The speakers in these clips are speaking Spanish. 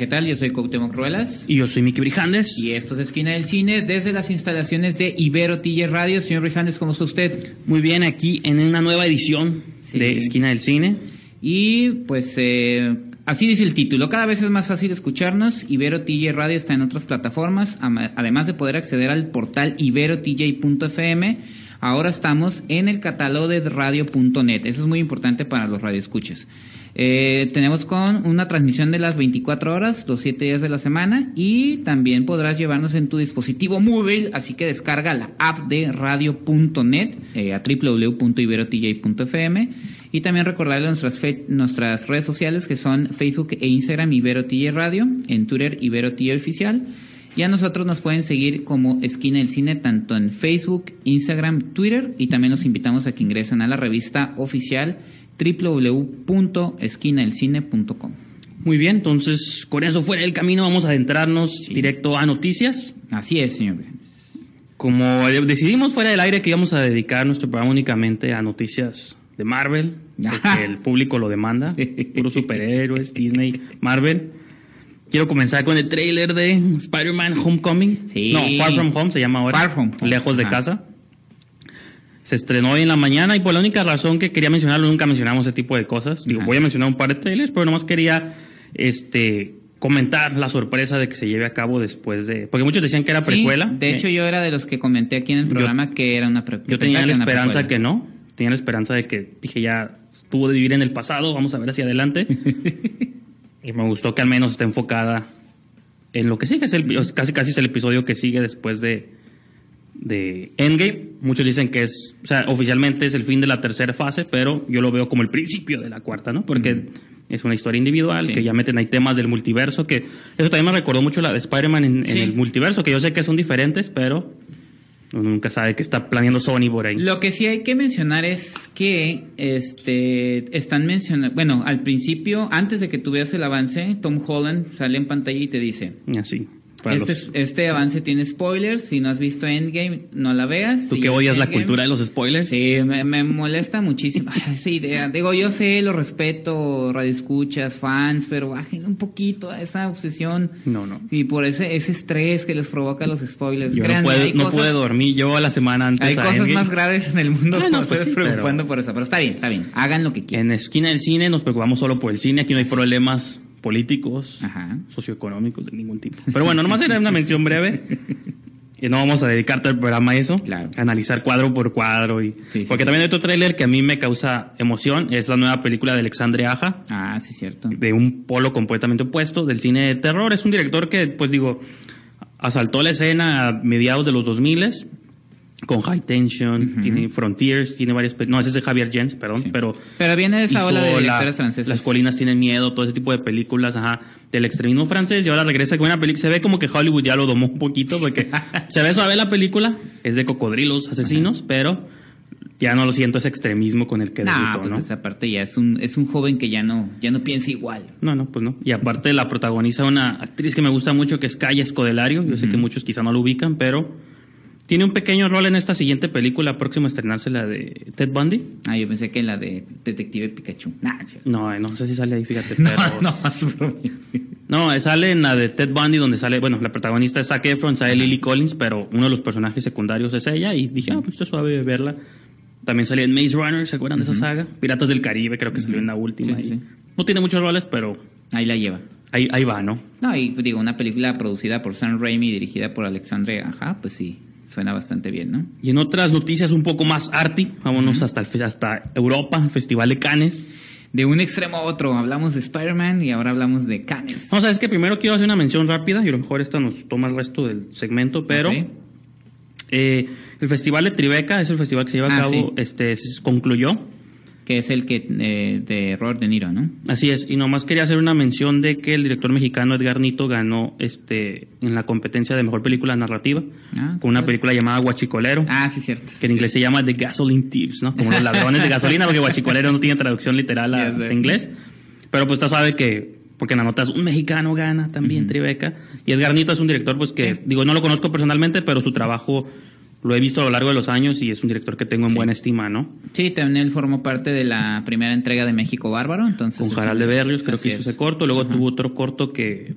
¿Qué tal? Yo soy Cuauhtémoc Ruelas. Y yo soy Miki Brijandes. Y esto es Esquina del Cine desde las instalaciones de Ibero TJ Radio. Señor Brijandes, ¿cómo está usted? Muy bien, aquí en una nueva edición Sí. de Esquina del Cine. Y pues eh, así dice el título. Cada vez es más fácil escucharnos. Ibero TJ Radio está en otras plataformas. Además de poder acceder al portal iberotj.fm, ahora estamos en el catálogo de radio.net. Eso es muy importante para los radioescuchas. Eh, tenemos con una transmisión de las 24 horas, los 7 días de la semana y también podrás llevarnos en tu dispositivo móvil, así que descarga la app de radio.net eh, a www.iberotj.fm y también recordarle nuestras, nuestras redes sociales que son Facebook e Instagram IberoTJ Radio, en Twitter IberoTJ Oficial y a nosotros nos pueden seguir como Esquina del Cine tanto en Facebook, Instagram, Twitter y también los invitamos a que ingresen a la revista oficial www.esquinadelcine.com. Muy bien, entonces con eso fuera del camino vamos a adentrarnos directo a noticias. Así es, señor. Como decidimos fuera del aire que íbamos a dedicar nuestro programa únicamente a noticias de Marvel, porque el público lo demanda, puros superhéroes, Disney, Marvel. Quiero comenzar con el tráiler de Spider-Man Homecoming. Sí. No, Far From Home se llama ahora. Far From Home. Lejos de Ajá. casa. Se estrenó hoy en la mañana y por la única razón que quería mencionarlo, nunca mencionamos ese tipo de cosas. Digo, Ajá. voy a mencionar un par de trailers, pero nomás quería este comentar la sorpresa de que se lleve a cabo después de... Porque muchos decían que era Sí, precuela. de Eh, hecho, yo era de los que comenté aquí en el Yo- programa que era una precuela. yo tenía la esperanza que no. Tenía la esperanza de que dije ya estuvo de vivir en el pasado, vamos a ver hacia adelante. y me gustó que al menos esté enfocada en lo que sigue. Es el, casi casi es el episodio que sigue después de, de Endgame. Muchos dicen que es, o sea, oficialmente es el fin de la tercera fase, pero yo lo veo como el principio de la cuarta, ¿no? Porque es una historia individual, Sí. que ya meten ahí temas del multiverso, que eso también me recordó mucho la de Spider-Man en, el multiverso, que yo sé que son diferentes, pero uno nunca sabe qué está planeando Sony por ahí. Lo que sí hay que mencionar es que este están mencionando, bueno, al principio, antes de que tuvieras el avance, Tom Holland sale en pantalla y te dice, Así. Este, los- este avance tiene spoilers, si no has visto Endgame, no la veas. Tú Si que odias la cultura de los spoilers. Sí, me, me molesta muchísimo esa idea. Digo, yo sé, lo respeto, radioescuchas, fans, pero bajen un poquito a esa obsesión. No, no. Y por ese, ese estrés que les provoca los spoilers. Yo no, puedo- hay no cosas- pude dormir yo la semana antes. Hay a cosas Endgame. más graves en el mundo Ah, no, pues sí, pero- preocupando por eso. Pero está bien, está bien. Hagan lo que quieran. En Esquina del Cine nos preocupamos solo por el cine. Aquí no hay problemas políticos, Ajá. socioeconómicos de ningún tipo. Pero bueno, nomás era una mención breve. Y no vamos a dedicarte al programa a eso. Claro. A analizar cuadro por cuadro. Y... Sí, Porque sí. también hay otro tráiler que a mí me causa emoción. Es la nueva película de Alexandre Aja. Ah, sí, cierto. de un polo completamente opuesto del cine de terror. Es un director que, pues digo, asaltó la escena a mediados de los 2000 con High Tension, tiene Frontiers, tiene varias... No, ese es de Javier Jens, perdón, Sí. pero... Pero viene de esa ola de directores franceses. Las colinas tienen miedo, todo ese tipo de películas, ajá, del extremismo francés, y ahora regresa con una película, se ve como que Hollywood ya lo domó un poquito, porque se ve suave la película, es de cocodrilos asesinos, pero ya no lo siento ese extremismo con el que Nah, debutó, pues ¿no? esa parte ya es un, es un joven que ya no, ya no piensa igual. No, no, pues no. Y aparte la protagoniza una actriz que me gusta mucho, que es Calla Escodelario. Yo sé que muchos quizá no lo ubican, pero tiene un pequeño rol en esta siguiente película próxima a estrenarse, la de Ted Bundy. Ah, yo pensé que la de Detective Pikachu. Nah. No, eh, no sé si sale ahí, fíjate. no, pero- no. No, eh, sale en la de Ted Bundy, donde sale, bueno, la protagonista es Zac Efron, sale Lily Collins, pero uno de los personajes secundarios es ella, y dije, ah, pues está suave verla. También salía en Maze Runner, ¿se acuerdan de esa saga? Piratas del Caribe, creo que salió en la última. Sí, sí, y sí. No tiene muchos roles, pero Ahí la lleva. ahí, ahí va, ¿no? No, y digo, una película producida por Sam Raimi y dirigida por Alexandre Ajá, pues sí, suena bastante bien, ¿no? Y en otras noticias un poco más arty, vámonos hasta, el, hasta Europa, el Festival de Cannes. De un extremo a otro, hablamos de Spider-Man y ahora hablamos de Cannes. No, sabes que primero quiero hacer una mención rápida y a lo mejor esta nos toma el resto del segmento, pero eh, el Festival de Tribeca es el festival que se lleva a Ah, cabo, sí. este, se concluyó. Que es el que eh, de Robert De Niro, ¿no? Así es, y nomás quería hacer una mención de que el director mexicano Edgar Nito ganó este en la competencia de mejor película narrativa Ah, con una claro. película llamada Guachicolero, Ah, sí, cierto. que en inglés se llama The Gasoline Thieves, ¿no? Como los ladrones de gasolina, porque Guachicolero no tiene traducción literal a a inglés. Pero pues está suave que porque en la nota es un mexicano gana también Tribeca y Edgar Nito es un director pues que digo no lo conozco personalmente, pero su trabajo lo he visto a lo largo de los años y es un director que tengo en buena estima, ¿no? Sí, también él formó parte de la primera entrega de México Bárbaro, entonces... con Jaral de Berrios, creo que hizo es. ese corto. Luego tuvo otro corto que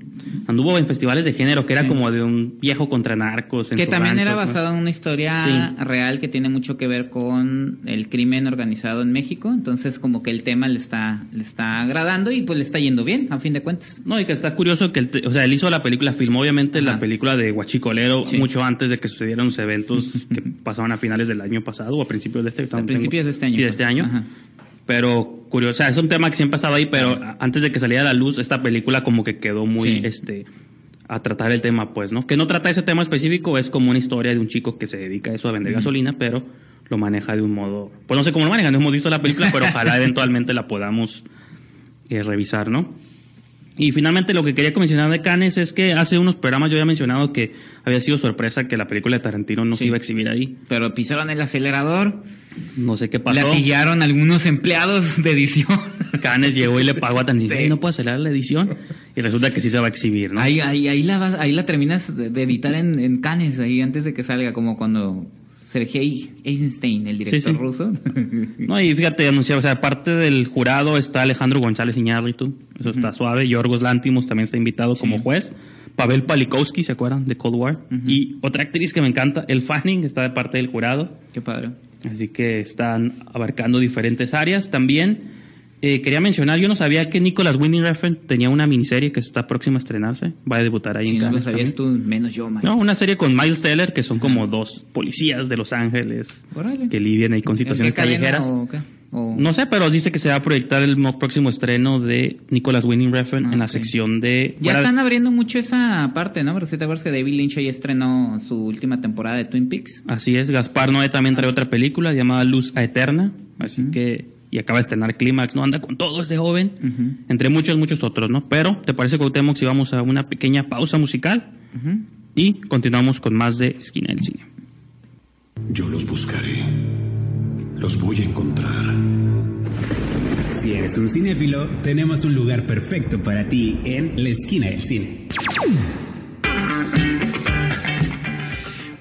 anduvo en festivales de género, que era Sí. como de un viejo contra narcos. en Que también rancho, era ¿no? basado en una historia Sí. real que tiene mucho que ver con el crimen organizado en México, entonces como que el tema le está, le está agradando y pues le está yendo bien, a fin de cuentas. No, y que está curioso que, él o sea, él hizo la película, filmó obviamente Ajá. la película de Guachicolero mucho antes de que sucedieran los eventos que pasaban a finales del año pasado o a principios de este. A principios de este año. Sí, de este año. Ajá. Pero curioso, o sea, es un tema que siempre ha estado ahí, pero antes de que saliera a la luz, esta película como que quedó muy, Sí. este, a tratar el tema, pues, ¿no? Que no trata ese tema específico, es como una historia de un chico que se dedica a eso, a vender gasolina, pero lo maneja de un modo, pues no sé cómo lo maneja, no hemos visto la película, pero ojalá eventualmente la podamos eh, revisar, ¿no? Y finalmente lo que quería mencionar de Cannes es que hace unos programas yo había mencionado que había sido sorpresa que la película de Tarantino no se Sí. iba a exhibir ahí. Pero pisaron el acelerador, No sé qué pasó. latillaron algunos empleados de edición. Canes llegó y le pagó a Tarantino. Sí. "Ey, no puedo acelerar la edición. Y resulta que sí se va a exhibir, ¿no? Ahí, ahí, ahí, la, vas- ahí la terminas de de editar en, en Cannes, ahí antes de que salga, como cuando Sergei Eisenstein, el director Sí, sí. ruso. No, y fíjate, anunciado, o sea, aparte del jurado está Alejandro González Iñárritu, eso está suave, Yorgos Lántimos también está invitado como juez, Pavel Palikowski, ¿se acuerdan? De Cold War, y otra actriz que me encanta, El Fanning, está de parte del jurado, Qué padre. así que están abarcando diferentes áreas. También eh, quería mencionar, yo no sabía que Nicholas Winding Refn tenía una miniserie que está próxima a estrenarse, va a debutar ahí en no lo Cannes sabías también. tú, menos yo, maestro. No, una serie con Miles Teller, que son como dos policías de Los Ángeles que lidian ahí con ¿En situaciones callejeras. o qué? O- No sé, pero dice que se va a proyectar el mo- próximo estreno de Nicholas Winning Refn Ah, en la ok. sección de... Ya están abriendo mucho esa parte, ¿no? Porque si te acuerdas que David Lynch ya estrenó su última temporada de Twin Peaks. Así es, Gaspar Noé también trae otra película llamada Luz a Eterna, así que... Y acaba de estrenar Clímax, ¿no? Anda con todo este joven, entre muchos, muchos otros, ¿no? Pero, ¿te parece, Cuauhtémoc, si vamos a una pequeña pausa musical? Y continuamos con más de Esquina del Cine. Yo los buscaré. Los voy a encontrar. Si eres un cinéfilo, tenemos un lugar perfecto para ti en la esquina del cine.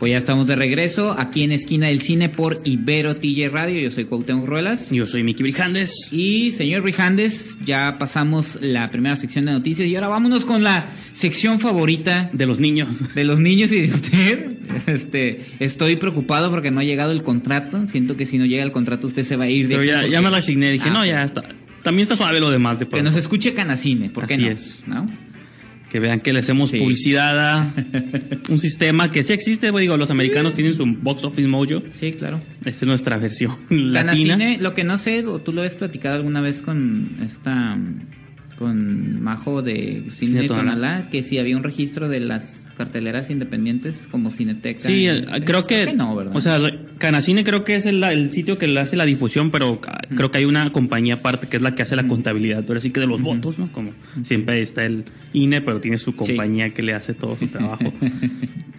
Pues ya estamos de regreso aquí en Esquina del Cine por Ibero TJ Radio. Yo soy Cuauhtémoc Ruelas. Yo soy Miki Brijandes. Y señor Brijandes, ya pasamos la primera sección de noticias y ahora vámonos con la sección favorita De los niños. de los niños y de usted. Este, estoy preocupado porque no ha llegado el contrato. Siento que si no llega el contrato usted se va a ir de Pero ya, porque- ya me resigné, dije, Ah, no, ya pues, está. También está suave lo demás de Que nos escuche Canacine, ¿por qué Así no? es. ¿No? Que vean que le hacemos Sí. publicidad a un sistema que sí existe, digo, los americanos tienen su box office mojo. Sí, claro. Esta es nuestra versión latina. Canacine, lo que no sé, o tú lo has platicado alguna vez con esta con Majo de Cine, Cine Tonalá. Que si había un registro de las carteleras independientes como Cineteca. Sí, y- eh, creo que, no, o sea, Canacine creo que es el, el sitio que le hace la difusión, pero creo que hay una compañía aparte que es la que hace la contabilidad, pero sí que de los votos, ¿no? Como siempre está el INE, pero tiene su compañía que le hace todo su trabajo.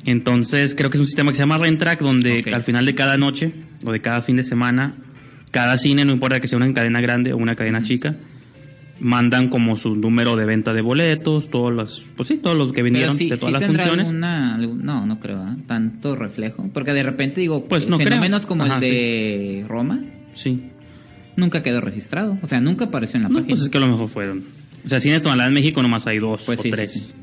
Entonces, creo que es un sistema que se llama Rentrack, donde al final de cada noche o de cada fin de semana, cada cine, no importa que sea una cadena grande o una cadena chica, mandan como su número de venta de boletos, todos los, pues sí, todo lo que vendieron sí, de todas sí las funciones. alguna, no, no creo, ¿eh? tanto reflejo, porque de repente digo, Pues no creo. fenómenos como Ajá, el de Roma Sí. nunca quedó registrado, o sea, nunca apareció en la No, página. pues es que a lo mejor fueron. O sea, Cine Tonalá en México nomás hay dos Pues o tres.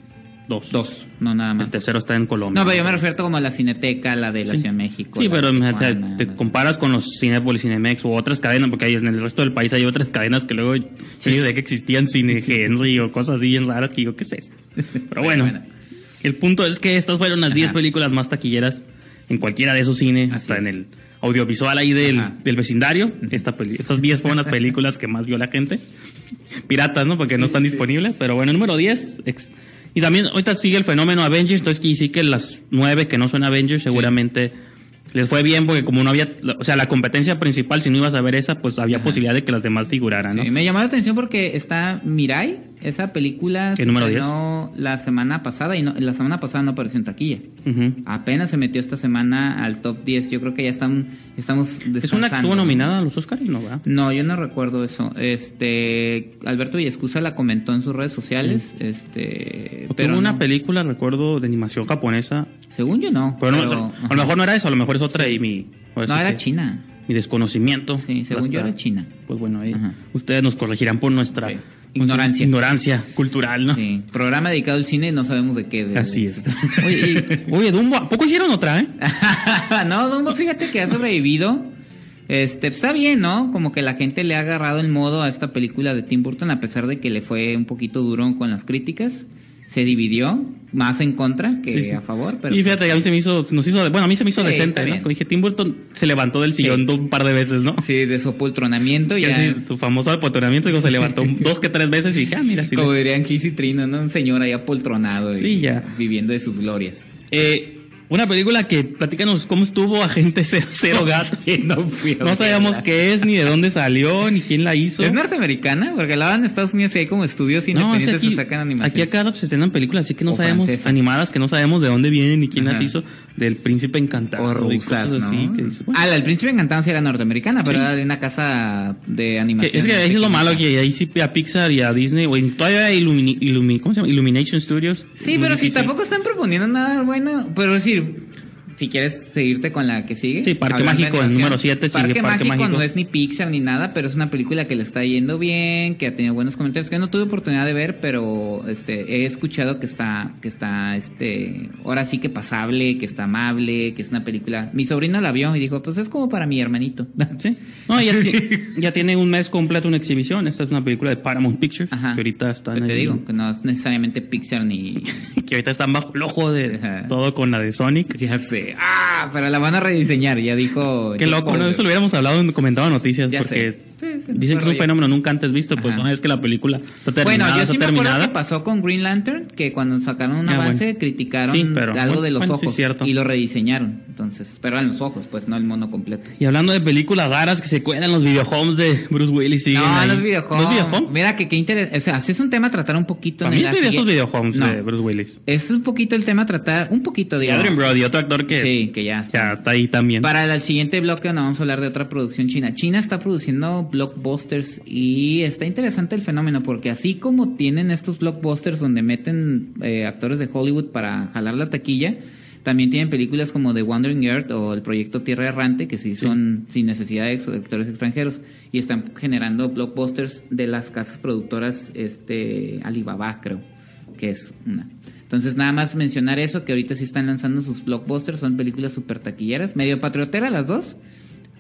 Dos. Dos, no nada más. El tercero está en Colombia. No, pero yo me refiero como a la Cineteca, la de la Ciudad de México. Sí, pero o sea, te comparas con los Cinepolis, Cinemex u otras cadenas, porque hay, en el resto del país hay otras cadenas que luego sí. de que existían Cine Henry o cosas así bien raras que digo, ¿qué es esto? Pero bueno, Bueno. el punto es que estas fueron las 10 Ajá. películas más taquilleras en cualquiera de esos cines, hasta es. en el audiovisual ahí del, del vecindario. Esta estas 10 fueron las películas que más vio la gente. Piratas, ¿no? Porque no están disponibles. Pero bueno, número 10. ex- y también ahorita sigue el fenómeno Avengers, entonces quiere decir que las 9 que no son Avengers seguramente les fue bien porque como no había, o sea, la competencia principal, si no ibas a ver esa, pues había Ajá. posibilidad de que las demás figuraran, ¿no? Sí, me llamó la atención porque está Mirai, esa película se ¿El número estrenó la semana pasada y no, la semana pasada no apareció en taquilla. Apenas se metió esta semana al top 10. Yo creo que ya están, estamos Es una que estuvo ¿no? nominada a los Oscars, ¿no? ¿verdad? No, yo no recuerdo eso. Este, Alberto Villescusa la comentó en sus redes sociales, este, pero hubo una no. película, recuerdo, de animación japonesa. Según yo no. Pero, no- a lo mejor no era eso, a lo mejor es otra y mi... sí No, era que- China. Mi desconocimiento. Sí, según yo era China. Pues bueno, ahí Ajá. ustedes nos corregirán por nuestra Sí. Pues, Ignorancia. ignorancia cultural, ¿no? Sí, programa dedicado al cine y no sabemos de qué. de- Así es. Oye, y- oye, Dumbo, ¿a poco hicieron otra, eh? no, Dumbo, fíjate que ha sobrevivido. Este, está bien, ¿no? Como que la gente le ha agarrado el modo a esta película de Tim Burton, a pesar de que le fue un poquito duro con las críticas. Se dividió, más en contra que Sí, sí. a favor. Pero y fíjate, a mí se me hizo, nos hizo, bueno, a mí se me hizo Sí, decente. ¿no? Dije, Tim Burton se levantó del sillón un par de veces, ¿no? Sí, de su apoltronamiento Y ya. tu famoso apotronamiento, digo, se levantó dos que tres veces y dije, ah, mira, como le- dirían Kiss y Trino, ¿no? Un señor ahí apoltronado. y ya. Viviendo de sus glorias. Eh, una película que, platícanos cómo estuvo Agente Cero, Cero Gato. no fui No sabíamos verla. qué es, ni de dónde salió, ni quién la hizo. ¿Es norteamericana? Porque la en Estados Unidos y hay como estudios No, es independientes aquí, que sacan animaciones. aquí acá se estrenan películas así que no O sabemos, francesa. animadas que no sabemos de dónde vienen ni quién las hizo, del príncipe encantado. O rusas, ¿no? así, que dices, bueno, Ah, la del príncipe encantado sí era norteamericana, pero Sí. era de una casa de animación. es que ahí es lo malo que ahí sí a Pixar y a Disney, o en- todavía hay Illumini- Illumi- ¿cómo se llama? Illumination Studios. Sí, pero si tampoco están proponiendo nada bueno, pero es decir, si quieres seguirte con la que sigue. Sí, Parque Mágico, el número siete sigue Parque, Parque Mágico, Mágico. no es ni Pixar ni nada, pero es una película que le está yendo bien, que ha tenido buenos comentarios, que no tuve oportunidad de ver, pero este he escuchado que está que está este ahora sí que pasable, que está amable, que es una película. Mi sobrino la vio y dijo, "Pues es como para mi hermanito." Sí. No, ya, ya tiene un mes completo una exhibición. Esta es una película de Paramount Pictures, Ajá. que ahorita están Pero te digo que no es necesariamente Pixar ni que ahorita están bajo el ojo de Ajá. todo con la de Sonic. ya sé. Ah, pero la van a rediseñar, ya dijo. Qué loco. Eso lo hubiéramos hablado en comentado en noticias, Ya porque sé. Sí, sí, dicen que es un fenómeno nunca antes visto, pues Ajá. una vez que la película está terminada, Bueno, yo sí me acuerdo terminada. que pasó con Green Lantern, que cuando sacaron un Ah, avance bueno. criticaron Sí, pero, algo bueno, de los bueno, ojos cierto. y lo rediseñaron. Entonces, pero eran los ojos, pues no el mono completo. Y hablando de películas raras que se cuelan los videohomes de Bruce Willis no, ahí. los videojuegos. ¿Los videohomes? Mira que qué interesante. O sea, así es un tema a tratar un poquito en mí es de esos videohomes No, de Bruce Willis. Es un poquito el tema a tratar, un poquito, digamos. Adrian Brody, otro actor que Sí, que ya está. ya está ahí también. Para el siguiente bloque donde vamos a hablar de otra producción china. China está produciendo blockbusters y está interesante el fenómeno porque así como tienen estos blockbusters donde meten eh, actores de Hollywood para jalar la taquilla, también tienen películas como The Wandering Earth o el proyecto Tierra Errante que sí son sin necesidad de actores extranjeros y están generando blockbusters de las casas productoras este Alibaba creo que es una. Entonces, nada más mencionar eso, que ahorita sí están lanzando sus blockbusters, son películas super taquilleras, medio patriotera las dos,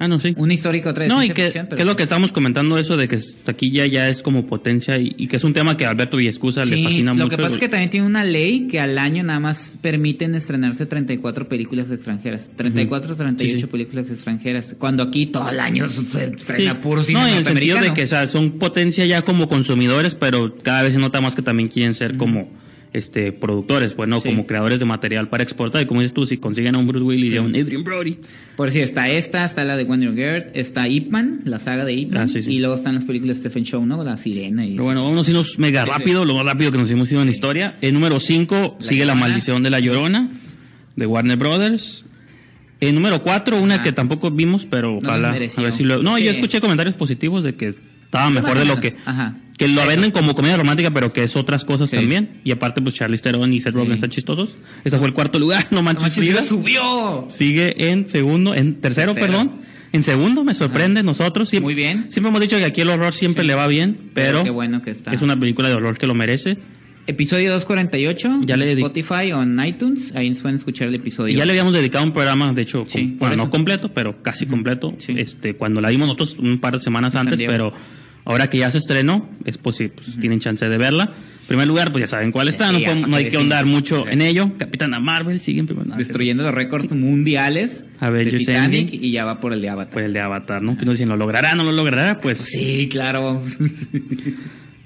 Ah, no, sí. una histórica, otra de No, y que, ficción, pero- que es lo que estamos comentando, eso de que taquilla ya es como potencia y, y que es un tema que a Alberto Villescusa le Sí, fascina lo mucho. que pasa es que también tiene una ley que al año nada más permiten estrenarse 34 películas extranjeras. 34 o 38 Sí, sí. películas extranjeras. Cuando aquí todo el año se estrena puro cine No, en el sentido de que o sea, son potencia ya como consumidores, pero cada vez se nota más que también quieren ser como este productores, pues no Sí. como creadores de material para exportar. Y como dices tú, si consiguen a un Bruce Willis y a un Adrian Brody, Por decir, está esta, está la de Wonder Girl, está Ip Man, la saga de Ip Man, Ah, sí, y luego están las películas de Stephen Chow, ¿no? La Sirena y... Pero bueno, vámonos a irnos mega rápido, lo más rápido que nos hemos ido en la historia. En número 5 La sigue La. Maldición de la Llorona, de Warner Brothers. En número 4, una Ah. que tampoco vimos, pero nos ojalá. mereció. A ver si lo... No, yo escuché comentarios positivos de que estaba mejor de lo que... Ajá. Que lo Eso. venden como comedia romántica, pero que es otras cosas Sí. también. Y aparte, pues Charlize Theron y Seth Rogen Sí. están chistosos. Ese fue el cuarto lugar, no ¡No manches, manches, Frida. subió! Sigue en segundo, en tercero, Tercero. perdón. En segundo, me sorprende. Nosotros siempre, Muy bien. siempre hemos dicho que aquí el horror siempre le va bien, pero Qué bueno que está. es una película de horror que lo merece. Episodio 248, Ya le Spotify o en iTunes, ahí pueden escuchar el episodio. Y ya le habíamos dedicado un programa, de hecho, Sí, com- bueno, eso. no completo, pero casi completo. Sí. Este, cuando la vimos nosotros un par de semanas En antes, pero ahora que ya se estrenó, es posible, pues tienen chance de verla. En primer lugar, pues ya saben cuál está, no, Sí, podemos- no hay que ahondar mucho Sí. en ello. Capitana Marvel sigue en primer lugar. Destruyendo los récords mundiales de Avengers Titanic Endgame. y ya va por el de Avatar. Pues el de Avatar, ¿no? Que no dicen, ¿lo logrará? ¿No lo logrará? Pues Sí, claro.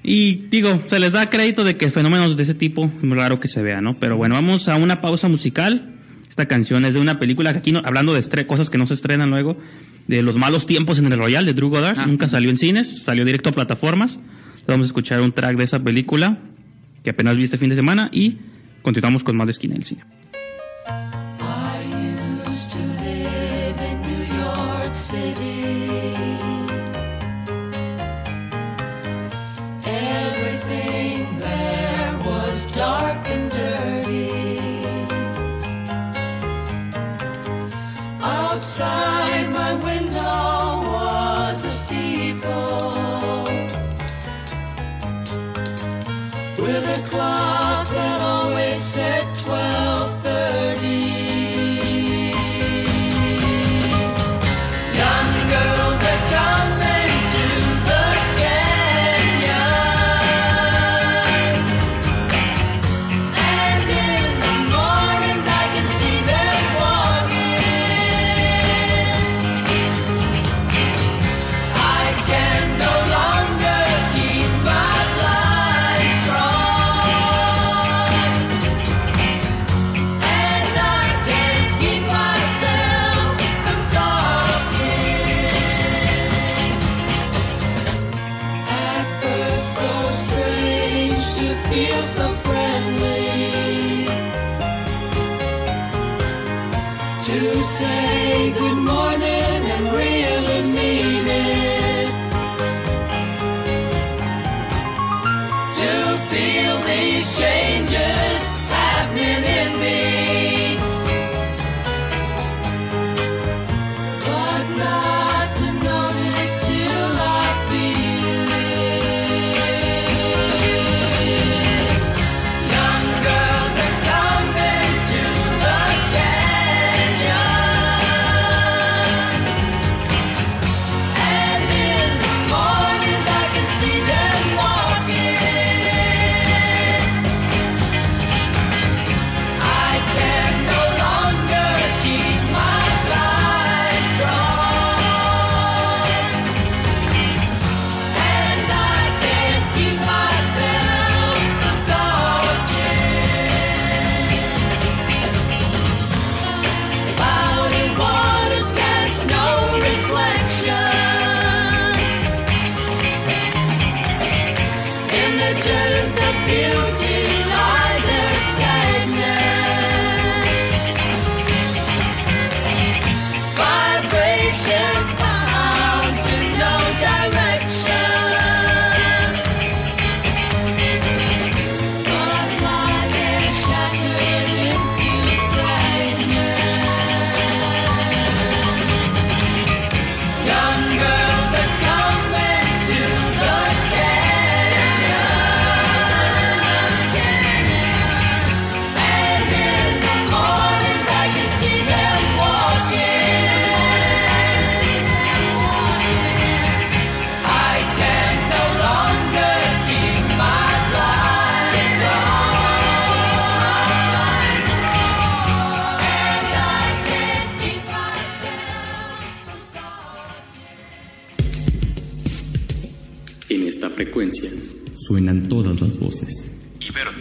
Y digo, se les da crédito de que fenómenos de ese tipo raro que se vea, ¿no? Pero bueno, vamos a una pausa musical. Esta canción es de una película que aquí, no, hablando de cosas que no se estrenan luego, de los malos tiempos en el Royal de Drew Goddard. Ah. Nunca salió en cines, salió directo a plataformas. Vamos a escuchar un track de esa película que apenas vi este fin de semana y continuamos con más de esquina del cine.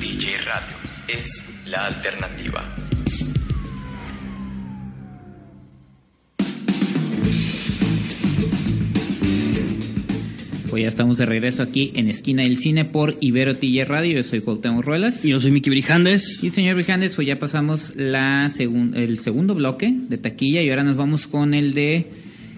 DJ Radio es la alternativa. Pues ya estamos de regreso aquí en Esquina del Cine por Ibero TJ Radio. Yo soy Cuauhtémoc Ruelas. Y yo soy Miki Brijandes. Y señor Brijandes, pues ya pasamos la segun- el segundo bloque de taquilla y ahora nos vamos con el de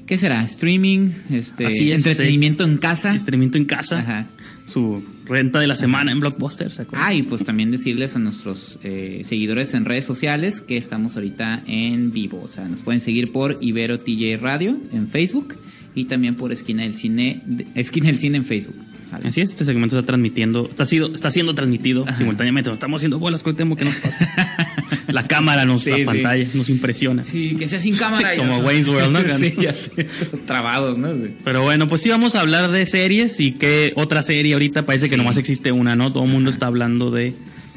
¿qué será? Streaming, este Así es, entretenimiento en casa. Estrenamiento en casa. Ajá. Su renta de la semana en Blockbuster. ¿se? Ah, y pues también decirles a nuestros eh, seguidores en redes sociales que estamos ahorita en vivo. O sea, nos pueden seguir por Ibero TJ Radio en Facebook y también por Esquina del Cine, Esquina del Cine en Facebook. ¿Sale? Así es, este segmento está transmitiendo, está, sido, está siendo transmitido Ajá. simultáneamente. Nos estamos haciendo bolas, Cuauhtémoc, ¿qué nos pasa? La cámara nos Sí, sí. pantalla, nos impresiona. Sí, que sea sin cámara. Como. Wayne's World, ¿no? sí, ya sé. Trabados, ¿no? Pero bueno, pues sí vamos a hablar de series y que otra serie ahorita parece que nomás existe una, ¿no? Todo el mundo está hablando de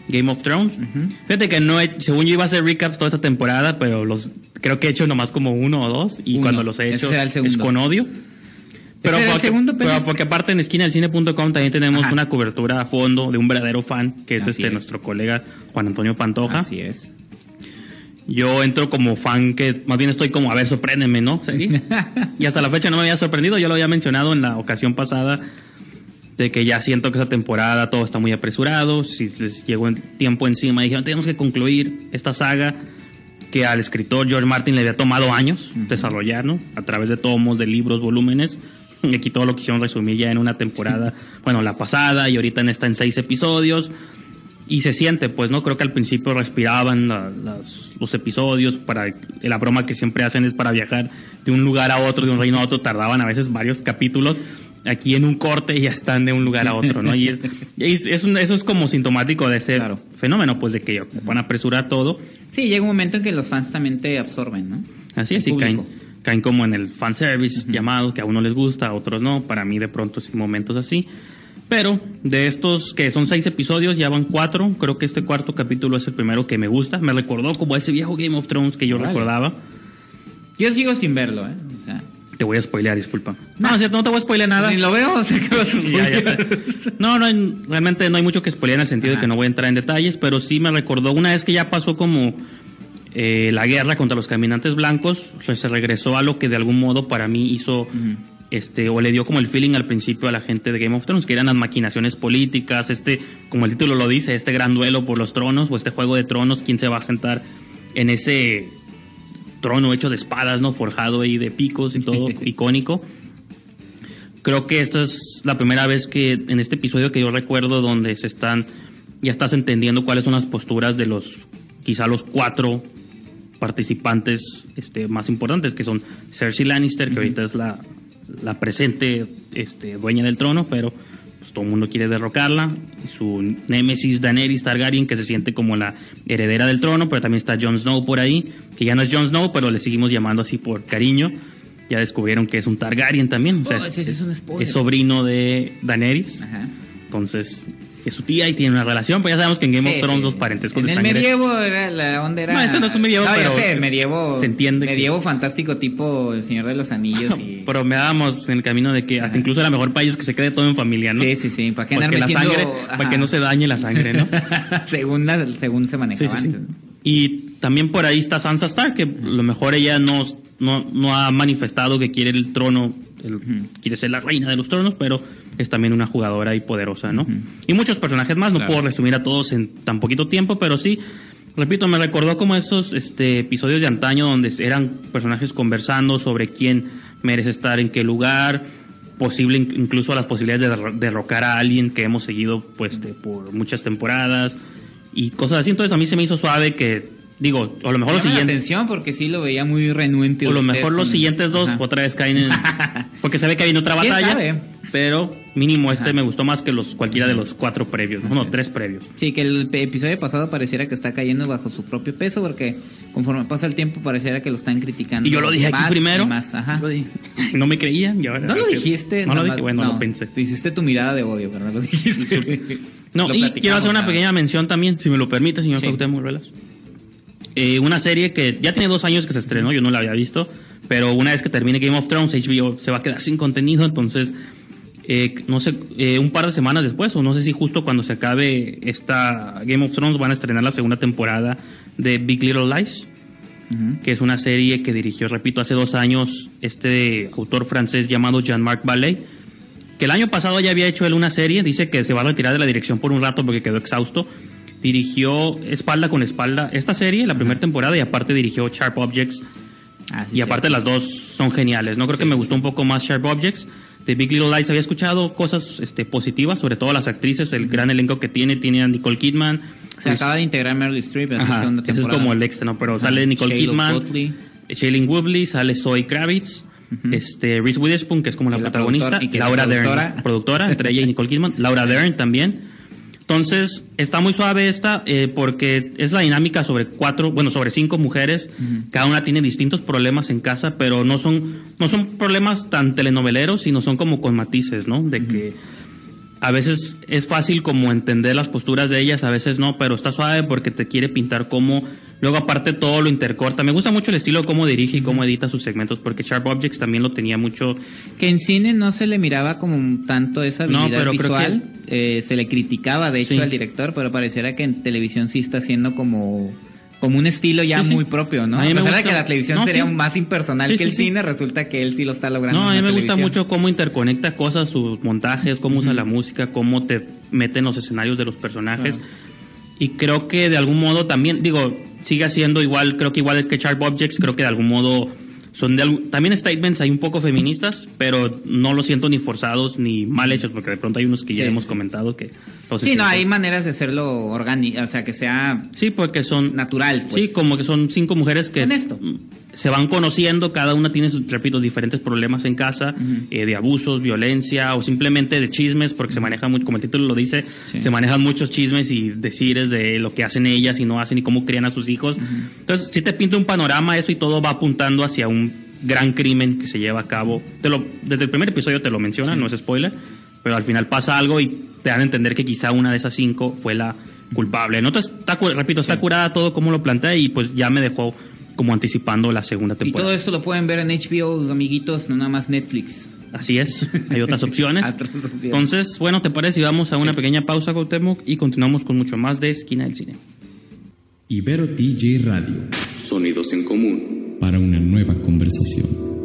Game of Thrones. Fíjate que no he, según yo iba a hacer recaps toda esta temporada, pero los creo que he hecho nomás como uno o dos y Uno. cuando los he hecho el es con odio. Pero era el porque, segundo, pero porque aparte en esquinadelcine.com también tenemos Ajá. una cobertura a fondo de un verdadero fan, que es Así este es. nuestro colega Juan Antonio Pantoja. Así es. Yo entro como fan que más bien estoy como, a ver, sorpréndeme, ¿no? Sí. y hasta la fecha no me había sorprendido, yo lo había mencionado en la ocasión pasada de que ya siento que esa temporada todo está muy apresurado, si les llegó el tiempo encima, dijeron, tenemos que concluir esta saga que al escritor George Martin le había tomado años desarrollar, ¿no? A través de tomos, de libros, volúmenes. Y aquí todo lo quisieron resumir ya en una temporada, bueno, la pasada y ahorita en esta en seis episodios. Y se siente, pues, ¿no? Creo que al principio respiraban la- las- los episodios para... La broma que siempre hacen es para viajar de un lugar a otro, de un reino a otro, tardaban a veces varios capítulos. Aquí en un corte ya están de un lugar a otro, ¿no? Y, es, es- es un- eso es como sintomático de ese Claro. fenómeno, pues, de que van a apresurar todo. Sí, llega un momento en que los fans también te absorben, ¿no? Así es, y caen. Caen como en el fanservice llamado, que a uno les gusta, a otros no. Para mí, de pronto, sí, momentos así. Pero de estos que son seis episodios, ya van cuatro. Creo que este cuarto capítulo es el primero que me gusta. Me recordó como a ese viejo Game of Thrones que yo Órale. recordaba. Yo sigo sin verlo, ¿eh? O sea, Te voy a spoilear, disculpa. No, cierto, no te voy a spoilear nada. ni lo veo, o sea, que vas a Sí, ya, spoilear. No, no, realmente no hay mucho que spoilear en el sentido de Ajá. que no voy a entrar en detalles, pero sí me recordó una vez que ya pasó como eh, la guerra contra los caminantes blancos, pues se regresó a lo que de algún modo para mí hizo, este, o le dio como el feeling al principio a la gente de Game of Thrones, que eran las maquinaciones políticas, este, como el título lo dice, este gran duelo por los tronos, o este juego de tronos, quién se va a sentar en ese trono hecho de espadas, ¿no? Forjado ahí de picos y todo, icónico. Creo que esta es la primera vez que en este episodio que yo recuerdo donde se están, ya estás entendiendo cuáles son las posturas de los, quizá los cuatro participantes este, más importantes, que son Cersei Lannister, que ahorita es la, la presente este, dueña del trono, pero pues, todo el mundo quiere derrocarla. Su némesis Daenerys Targaryen, que se siente como la heredera del trono, pero también está Jon Snow por ahí, que ya no es Jon Snow, pero le seguimos llamando así por cariño. Ya descubrieron que es un Targaryen también, o sea, Oh, es, sí, es un es sobrino de Daenerys. Ajá. Entonces, es su tía y tiene una relación, pero ya sabemos que en Game Sí, of Thrones sí. los parentescos En de el sangre. medievo era la onda era No, esto no es un medievo, ya pero sé, es- medievo se entiende que- medievo fantástico tipo El Señor de los Anillos y Pero me dábamos en el camino de que hasta Ajá. incluso era mejor para ellos que se quede todo en familia, ¿no? Sí, sí, sí, para que andar la metiendo- sangre, ajá. para que no se dañe la sangre, ¿no? según la- según se manejaba sí. antes. ¿no? Y también por ahí está Sansa Stark, que a lo mejor ella no, no, no ha manifestado que quiere el trono, el- quiere ser la reina de los tronos, pero es también una jugadora y poderosa, ¿no? Y muchos personajes más, no Claro. puedo resumir a todos en tan poquito tiempo, pero sí, repito, me recordó como esos este, episodios de antaño donde eran personajes conversando sobre quién merece estar en qué lugar, posible in- incluso las posibilidades de derro- derrocar a alguien que hemos seguido pues de- por muchas temporadas y cosas así. Entonces a mí se me hizo suave que, digo, a lo mejor los siguientes... atención porque sí lo veía muy renuente. O lo mejor los siguientes dos Ajá. otra vez caen en... Porque se ve que hay otra ¿Quién batalla. Pero mínimo este Ajá. me gustó más que los cualquiera de los cuatro previos. No, no, tres previos. Sí, que el episodio pasado pareciera que está cayendo bajo su propio peso porque conforme pasa el tiempo pareciera que lo están criticando. Y yo lo dije aquí primero. más, ajá. No me creían. y ahora- No lo dijiste. No lo dije. Bueno, no, lo pensé. te Hiciste tu mirada de odio, pero no lo dijiste. No, Lo y quiero hacer una pequeña mención también, si me lo permite, señor Sí. Ruelas. Eh, una serie que ya tiene dos años que se estrenó, yo no la había visto, pero una vez que termine Game of Thrones, HBO se va a quedar sin contenido, entonces, eh, no sé, eh, un par de semanas después, o no sé si justo cuando se acabe esta Game of Thrones van a estrenar la segunda temporada de Big Little Lies, que es una serie que dirigió, repito, hace dos años este autor francés llamado Jean-Marc Vallée, que el año pasado ya había hecho él una serie, dice que se va a retirar de la dirección por un rato porque quedó exhausto. Dirigió espalda con espalda esta serie, la primera temporada, y aparte dirigió Sharp Objects. Ah, sí, y aparte sí. las dos son geniales, ¿no? Creo que me gustó un poco más Sharp Objects. De Big Little Lies había escuchado cosas este, positivas, sobre todo las actrices, el gran elenco que tiene, tiene a Nicole Kidman. Se acaba de integrar Meryl Streep en la ese es como el extra, ¿no? Pero Ajá. sale Nicole Kidman. Shailene Woodley, sale Zoe Kravitz, este Reese Witherspoon, que es como la protagonista, y Laura productora. Dern, productora, entre ella y Nicole Kidman, Laura Dern también. Entonces, está muy suave esta, eh, porque es la dinámica sobre cuatro, bueno, sobre cinco mujeres, cada una tiene distintos problemas en casa, pero no son, no son problemas tan telenoveleros, sino son como con matices, ¿no? De que a veces es fácil como entender las posturas de ellas, a veces no, pero está suave porque te quiere pintar cómo, luego aparte todo lo intercorta. Me gusta mucho el estilo cómo dirige y cómo edita sus segmentos, porque Sharp Objects también lo tenía mucho. Que en cine no se le miraba como un tanto esa No, habilidad pero creo visual. Eh, se le criticaba, de hecho, Sí. al director, pero pareciera que en televisión sí está haciendo como como un estilo ya Sí, sí. muy propio, ¿no? A mí me A pesar de que la televisión No, sería sí. más impersonal que el cine, resulta que él sí lo está logrando. No, a mí me gusta mucho cómo interconecta cosas, sus montajes, cómo usa la música, cómo te mete en los escenarios de los personajes. Y creo que de algún modo también, digo, sigue siendo igual, creo que igual que Sharp Objects, creo que de algún modo son de también statements hay un poco feministas, pero no lo siento ni forzados ni mal hechos, porque de pronto hay unos que ya Sí, hemos comentado que... Sí, no, hay maneras de hacerlo orgánico, o sea, que sea Sí, porque son... natural, pues. Sí, como que son cinco mujeres que Honesto. se van conociendo, cada una tiene, repito, diferentes problemas en casa, eh, de abusos, violencia o simplemente de chismes, porque se maneja mucho, como el título lo dice, Sí. se manejan muchos chismes y decires de lo que hacen ellas y no hacen y cómo crían a sus hijos. Entonces, si te pinta un panorama eso y todo va apuntando hacia un gran crimen que se lleva a cabo. Te lo, desde el primer episodio te lo menciona, no es spoiler, pero al final pasa algo y te dan a entender que quizá una de esas cinco fue la culpable. No está, repito, está curada todo como lo plantea y pues ya me dejó como anticipando la segunda Y todo temporada. esto lo pueden ver en HBO, amiguitos, no nada más Netflix. Así es, hay otras opciones. Otras opciones. Entonces, bueno, ¿te parece? Y vamos a una pequeña pausa, Cuauhtémoc, y continuamos con mucho más de Esquina del Cine. Ibero TJ Radio. Sonidos en común. Para una nueva conversación.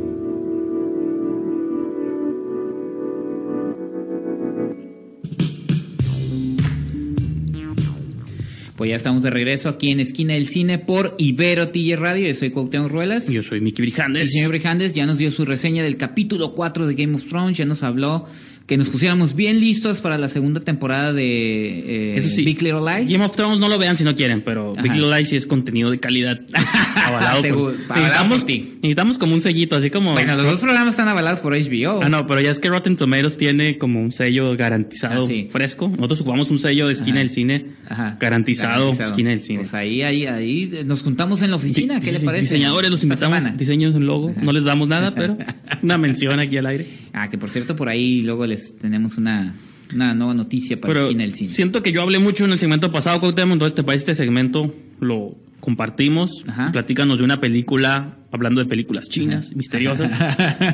Pues ya estamos de regreso aquí en Esquina del Cine por Ibero TJ Radio. Yo soy Cuauhtémoc Ruelas. Yo soy Miki El Brijandes. señor Brijandes ya nos dio su reseña del capítulo 4 de Game of Thrones, ya nos habló que nos pusiéramos bien listos para la segunda temporada de eh, Eso sí, Big Little Lies. Game of Thrones no lo vean si no quieren, pero Ajá. Big Little Lies sí es contenido de calidad. avalado por- necesitamos, por ti. necesitamos como un sellito, así como... Bueno, los dos programas están avalados por HBO. Ah, no, pero ya es que Rotten Tomatoes tiene como un sello garantizado Ah, sí. fresco. Nosotros ocupamos un sello de esquina Ajá. del cine Ajá. garantizado, esquina del cine. Pues ahí, ahí, ahí nos juntamos en la oficina, ¿qué le parece? Diseñadores los invitamos, semana. diseños un logo, no les damos nada, pero una mención aquí al aire. Ah, que por cierto, por ahí luego les tenemos una, una nueva noticia para Pero del Cine. siento que yo hablé mucho en el segmento pasado, Cuauhtémoc, entonces te parece este segmento lo compartimos. Ajá. Platícanos de una película, hablando de películas chinas, misteriosas,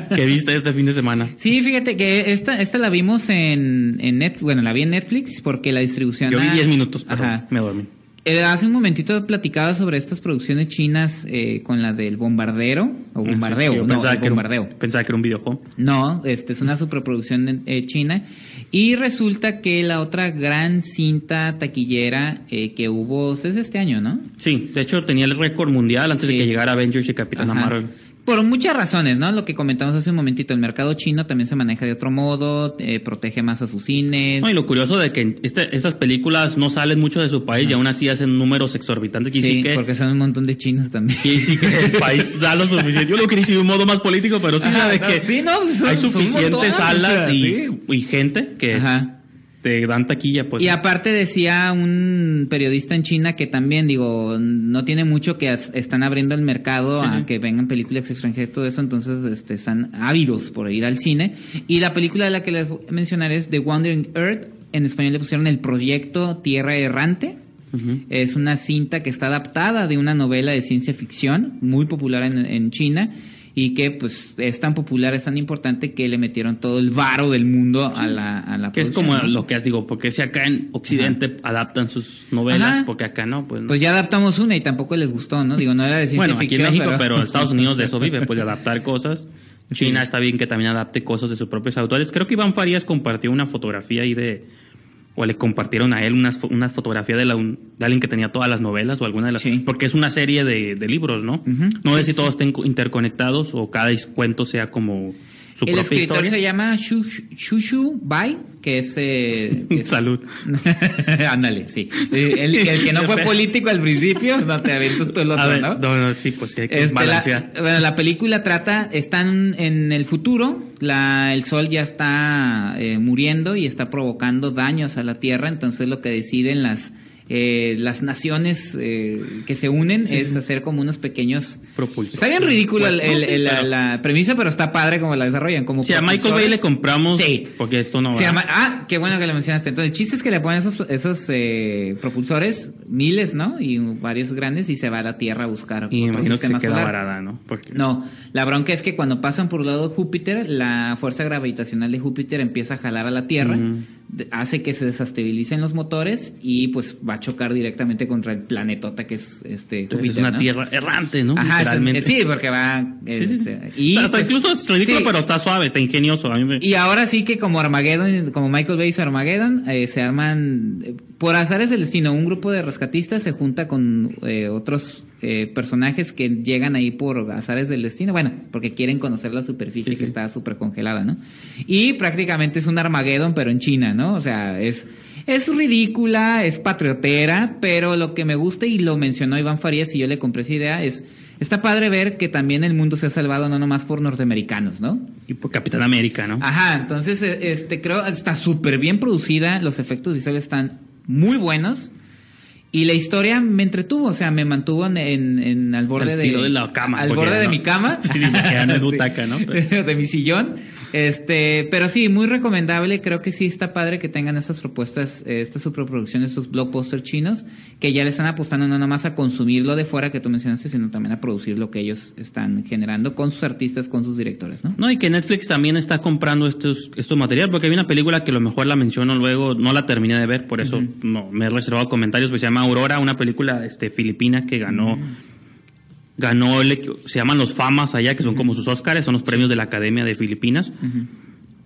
que viste este fin de semana. Sí, fíjate que esta, esta la vimos en, en Net, bueno, la vi en Netflix porque la distribución... Yo vi a- 10 minutos, pero Ajá. me dormí. Eh, hace un momentito platicaba sobre estas producciones chinas eh, con la del bombardero o bombardeo, Sí, no, pensaba, que era un- bombardeo. pensaba que era un videojuego. No, este es una superproducción eh, china y resulta que la otra gran cinta taquillera eh, que hubo es este año, ¿no? Sí, de hecho tenía el récord mundial antes Sí. de que llegara Avengers y Capitana. Marvel. Por muchas razones, ¿no? Lo que comentamos hace un momentito, el mercado chino también se maneja de otro modo, eh, protege más a sus cines. No, y lo curioso de que este, estas películas no salen mucho de su país y aún así hacen números exorbitantes. Sí, sí que, porque son un montón de chinos también. y sí que el país da lo suficiente. Yo lo quería decir de un modo más político, pero sí Ajá, de no, que sí, no, son- hay suficientes salas y, y gente que Ajá. Te dan taquilla. Pues. Y aparte decía un periodista en China que también, digo, no tiene mucho que están abriendo el mercado Sí, a sí. que vengan películas extranjeras y todo eso, entonces este, están ávidos por ir al cine. Y la película de la que les voy a mencionar es The Wandering Earth, en español le pusieron el proyecto Tierra Errante. Es una cinta que está adaptada de una novela de ciencia ficción muy popular en, en China y que pues es tan popular, es tan importante que le metieron todo el varo del mundo a la, a la Que es como lo que digo, porque si acá en Occidente adaptan sus novelas, Ajá. porque acá no, pues no. Pues ya adaptamos una y tampoco les gustó, ¿no? Digo, no era de ciencia bueno, aquí en ficción, México, pero... Estados Unidos de eso vive, pues de adaptar cosas. China está bien que también adapte cosas de sus propios autores. Creo que Iván Farías compartió una fotografía ahí de, o le compartieron a él unas fo- una fotografía de, la, de alguien que tenía todas las novelas o alguna de las... Sí. Porque es una serie de, de libros, ¿no? No sé si todos estén co- interconectados o cada cuento sea como su El propia escritor historia. se llama Shu- Shushu Bai, que es... eh, que es- Salud. Ándale, sí. Eh, El, el que no fue político al principio, no te aventas tú el otro, ver, ¿no? no, no, sí, pues sí, hay que Este, la, balancear. bueno, la película trata, están en el futuro, la, el sol ya está eh, muriendo y está provocando daños a la Tierra, entonces lo que deciden las eh, las naciones eh, que se unen es hacer como unos pequeños... Propulsores. Está bien ridícula el- Bueno, el- sí, el- la, pero- la premisa, pero está padre como la desarrollan. Como Si a Michael Bay le compramos, Sí. porque esto no va. Sí, a, Ma- Ah, qué bueno que lo mencionaste. Entonces, el chiste es que le ponen esos, esos eh, propulsores, miles, ¿no? Y varios grandes, y se va a la Tierra a buscar. Y otro imagino que se sistema queda solar. varada, ¿no? Porque No, la bronca es que cuando pasan por el lado de Júpiter, la fuerza gravitacional de Júpiter empieza a jalar a la Tierra, hace que se desestabilicen los motores y pues va a chocar directamente contra el planetota que es este Entonces, Júpiter. es una ¿no? tierra errante, ¿no? Ajá, Literalmente. sí, porque va. Sí, sí, sí. este, y, Hasta pues, incluso es ridículo, pero está suave, está ingenioso. A mí me... Y ahora sí que como Armageddon, como Michael Bay hizo Armageddon, eh, se arman, eh, por azares del destino, un grupo de rescatistas se junta con eh, otros eh, personajes que llegan ahí por azares del destino, bueno, porque quieren conocer la superficie que está súper congelada, ¿no? Y prácticamente es un Armageddon, pero en China, ¿no? O sea, es... Es ridícula, es patriotera, pero lo que me gusta, y lo mencionó Iván Farías y yo le compré esa idea, es, está padre ver que también el mundo se ha salvado no nomás por norteamericanos, ¿no? Y por Capitán América, ¿no? Ajá, entonces eh, este creo está súper bien producida, los efectos visuales están muy buenos y la historia me entretuvo, o sea, me mantuvo en, en, en- al borde Al de, de la cama, al borde de mi cama, Sí, sí, me en butaca, ¿no? de mi sillón. Este, pero sí, muy recomendable. Creo que sí está padre que tengan estas propuestas, eh, estas superproducciones, estos blockbusters chinos, que ya le están apostando no nomás a consumir lo de fuera que tú mencionaste, sino también a producir lo que ellos están generando con sus artistas, con sus directores, ¿no? No, y que Netflix también está comprando estos, estos materiales, porque hay una película que a lo mejor la menciono luego, no la terminé de ver, por eso no, me he reservado comentarios, pues se llama Aurora, una película este, filipina que ganó, ganó, el se llaman los FAMAS allá, que son como sus Oscars, son los premios de la Academia de Filipinas,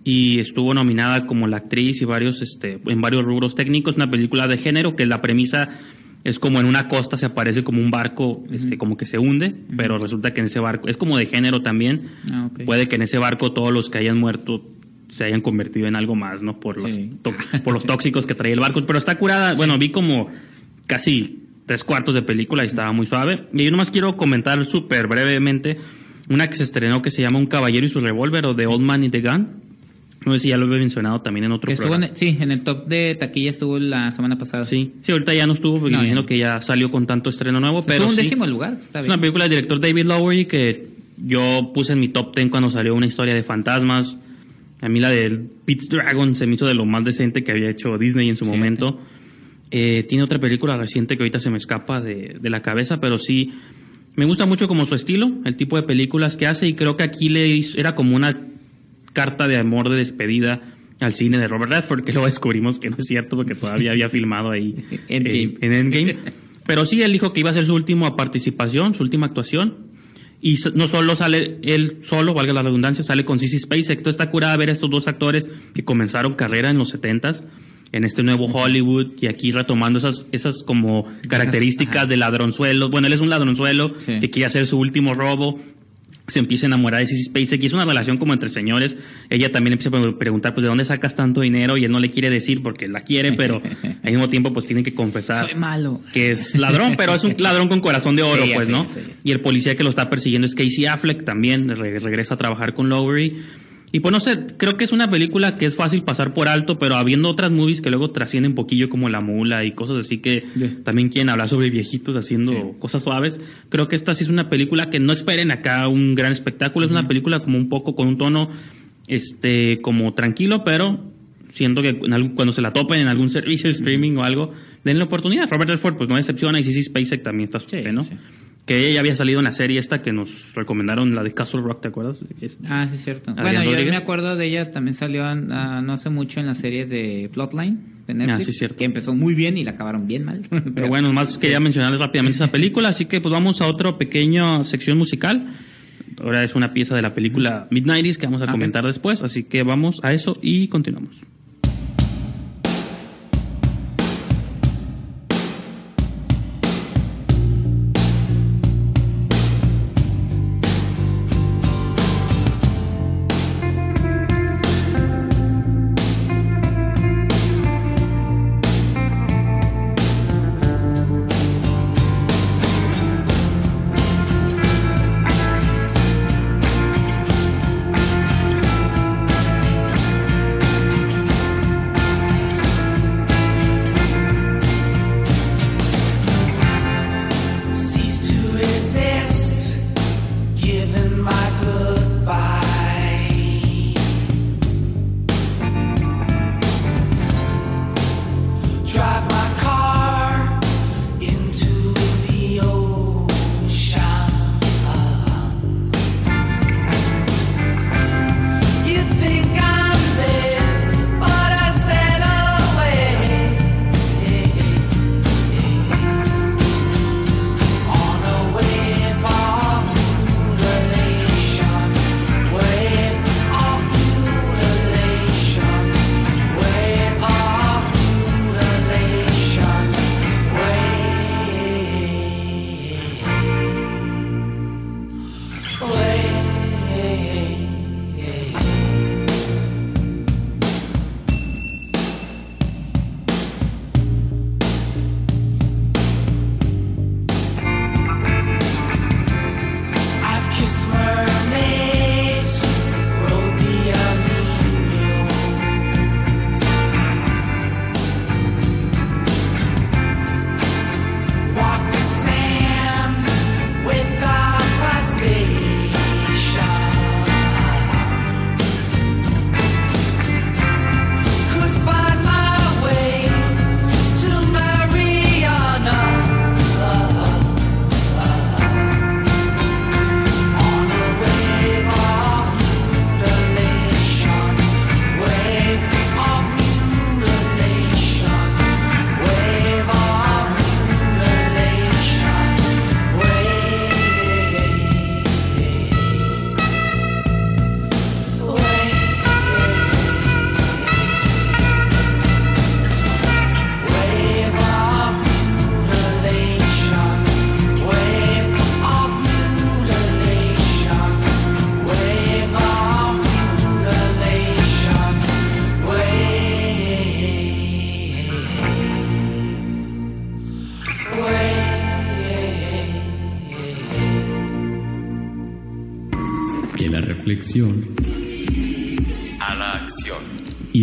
y estuvo nominada como la actriz y varios, este, en varios rubros técnicos, una película de género que la premisa es como en una costa se aparece como un barco, este, como que se hunde, pero resulta que en ese barco, es como de género también, Ah, puede que en ese barco todos los que hayan muerto se hayan convertido en algo más, ¿no? Por los, Sí. por los tóxicos que traía el barco. Pero está curada. Bueno, vi como casi tres cuartos de película y estaba muy suave. Y yo nomás quiero comentar súper brevemente una que se estrenó que se llama Un caballero y su revólver o The Old Man y the Gun. No sé si ya lo he mencionado también en otro estuvo en, programa. sí, en el top de taquilla estuvo la semana pasada. Sí, sí, ahorita ya no estuvo porque No, imagino que ya salió con tanto estreno nuevo. Pero estuvo en sí. décimo lugar, está Es bien. una película del director David Lowery que yo puse en mi top 10 cuando salió una historia de fantasmas. A mí la del Pete's Dragon se me hizo de lo más decente que había hecho Disney en su Sí. momento. Eh, tiene otra película reciente que ahorita se me escapa de, de la cabeza, pero sí me gusta mucho como su estilo, el tipo de películas que hace y creo que aquí le hizo- era como una carta de amor de despedida al cine de Robert Redford, que luego descubrimos que no es cierto porque todavía había filmado ahí Endgame. eh, en Endgame. Pero sí, él dijo que iba a ser su última participación, su última actuación. Y no solo sale él solo, valga la redundancia, sale con Sissy Spacek. Entonces está curada ver a estos dos actores que comenzaron carrera en los 70s en este nuevo Hollywood y aquí retomando esas esas como características Ajá. de ladronzuelo. Bueno, él es un ladronzuelo Sí. que quiere hacer su último robo. Se empieza a enamorar de y es una relación como entre señores. Ella también empieza a pre- preguntar, pues, ¿de dónde sacas tanto dinero? Y él no le quiere decir porque la quiere, pero al mismo tiempo, pues, tiene que confesar Soy malo. que es ladrón, pero es un ladrón con corazón de oro, Sí, pues, ¿no? Y el policía que lo está persiguiendo es Casey Affleck, también re- regresa a trabajar con Lowery. Y pues no sé, creo que es una película que es fácil pasar por alto, pero habiendo otras movies que luego trascienden un poquillo como La Mula y cosas así que Sí. también quieren hablar sobre viejitos haciendo Sí. cosas suaves, creo que esta sí es una película que no esperen acá un gran espectáculo, es una película como un poco con un tono este como tranquilo, pero siento que cuando se la topen en algún servicio de streaming o algo, denle oportunidad. Robert Redford pues no decepciona y Sissy Spacek también está Sí, súper, ¿no? Que ella había salido en la serie esta que nos recomendaron, la de Castle Rock, ¿te acuerdas? Es- Ah, sí, es cierto. Adrián bueno, yo me acuerdo de ella, también salió ah, no hace mucho en la serie de Plotline de Netflix, Ah, sí, cierto. que empezó muy bien y la acabaron bien mal. Pero bueno, más quería mencionarles rápidamente esa película, así que pues vamos a otra pequeña sección musical. Ahora es una pieza de la película Midnighties que vamos a comentar después, así que vamos a eso y continuamos.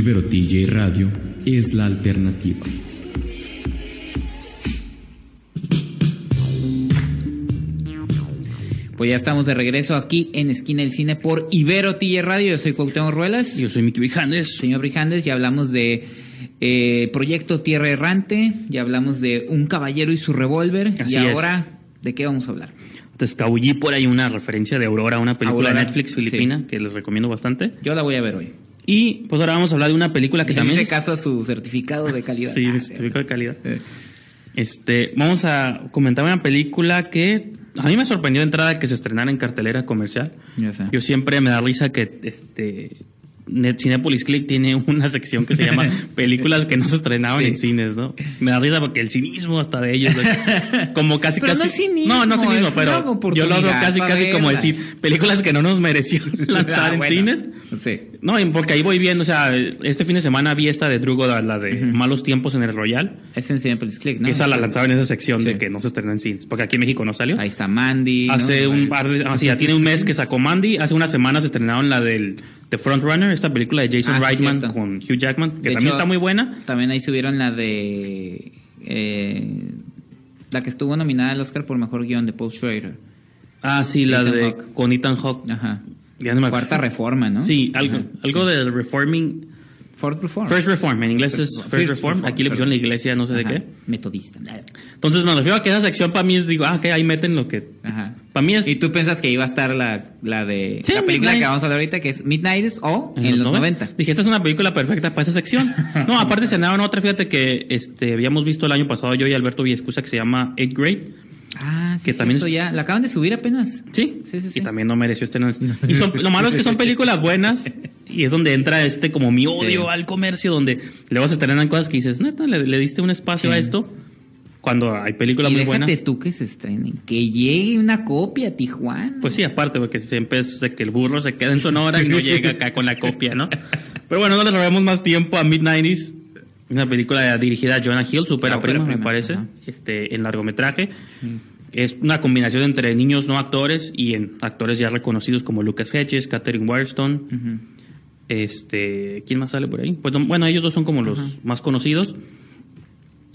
Ibero TJ Radio es la alternativa. Pues ya estamos de regreso aquí en Esquina del Cine por Ibero TJ Radio. Yo soy Cuauhtémoc Ruelas. Yo soy Mickey Brijandes. Señor Brijandes, ya hablamos de eh, Proyecto Tierra Errante, ya hablamos de Un Caballero y su Revólver. Y es. ahora, ¿de qué vamos a hablar? Te escabullí por ahí una referencia de Aurora, una película Aurora, de Netflix filipina que les recomiendo bastante. Yo la voy a ver hoy. Y pues ahora vamos a hablar de una película que En también... ese caso a su certificado de calidad. Sí, Ah, certificado de calidad. Este, vamos a comentar una película que a mí me sorprendió de entrada que se estrenara en cartelera comercial. Yo siempre me da risa que este Cinepolis Click tiene una sección que se llama películas que no se estrenaban Sí. en cines, ¿no? Me da risa porque el cinismo hasta de ellos, ¿no? como casi Pero no casi es cinismo, no, no es cinismo, es pero yo lo oportunidad casi casi como decir películas que no nos mereció lanzar Ah, en bueno. cines. Sí. No, porque ahí voy viendo, o sea, este fin de semana vi esta de Drugo, la la de Malos Tiempos en el Royal. Es en Cinepolis Click, ¿no? Esa la lanzaban en esa sección Sí. de que no se estrenó en cines, porque aquí en México no salió. Ahí está Mandy. ¿no? Hace un par de, ah, sí, ya tiene un mes que sacó Mandy, hace unas semanas estrenaron la del The Frontrunner, esta película de Jason Ah, Reitman cierto. con Hugh Jackman, que De también hecho, está muy buena. También ahí subieron la de. eh, la que estuvo nominada al Oscar por mejor guion de Paul Schrader. Ah, sí, la Ethan de con Ethan Hawke. Ajá. Ya no me acuerdo. Cuarta reforma, ¿no? Sí, algo, Ajá, algo de Reforming, Fourth Reform. First Reform, en inglés es First First Reform, Reform, aquí le pusieron la iglesia no sé de Ajá, qué. Metodista. Entonces me refiero a que esa sección para mí es, digo, ah, que ahí meten lo que... Ajá. Para mí es... ¿Y tú piensas que iba a estar la, la de Sí, la película Midnight. que vamos a hablar ahorita, que es Midnight o en, los 90? Dije, esta es una película perfecta para esa sección. No, aparte se otra, fíjate que este habíamos visto el año pasado yo y Alberto Villescusa que se llama Eighth Grade. Ah, sí, Que también es- ya. La acaban de subir apenas. Sí, Sí, sí, sí. Y también no mereció este. Y son, lo malo es que son películas buenas y es donde entra este como mi odio Sí. al comercio, donde luego se estrenan cosas que dices, neta, le, le diste un espacio Sí. a esto cuando hay películas y muy déjate buenas. tú que se estrenen. Que llegue una copia a Tijuana. Pues sí, aparte, porque siempre es de que el burro se queda en Sonora y no llega acá con la copia, ¿no? Pero bueno, no le robemos más tiempo a Mid-90s. Una película dirigida a Jonah Hill, supera prima, me parece, este, en largometraje. Es una combinación entre niños no actores y en actores ya reconocidos como Lucas Hedges, Catherine Wirestone. Ujú. Este, ¿quién más sale por ahí? Pues no- bueno, ellos dos son como los más conocidos.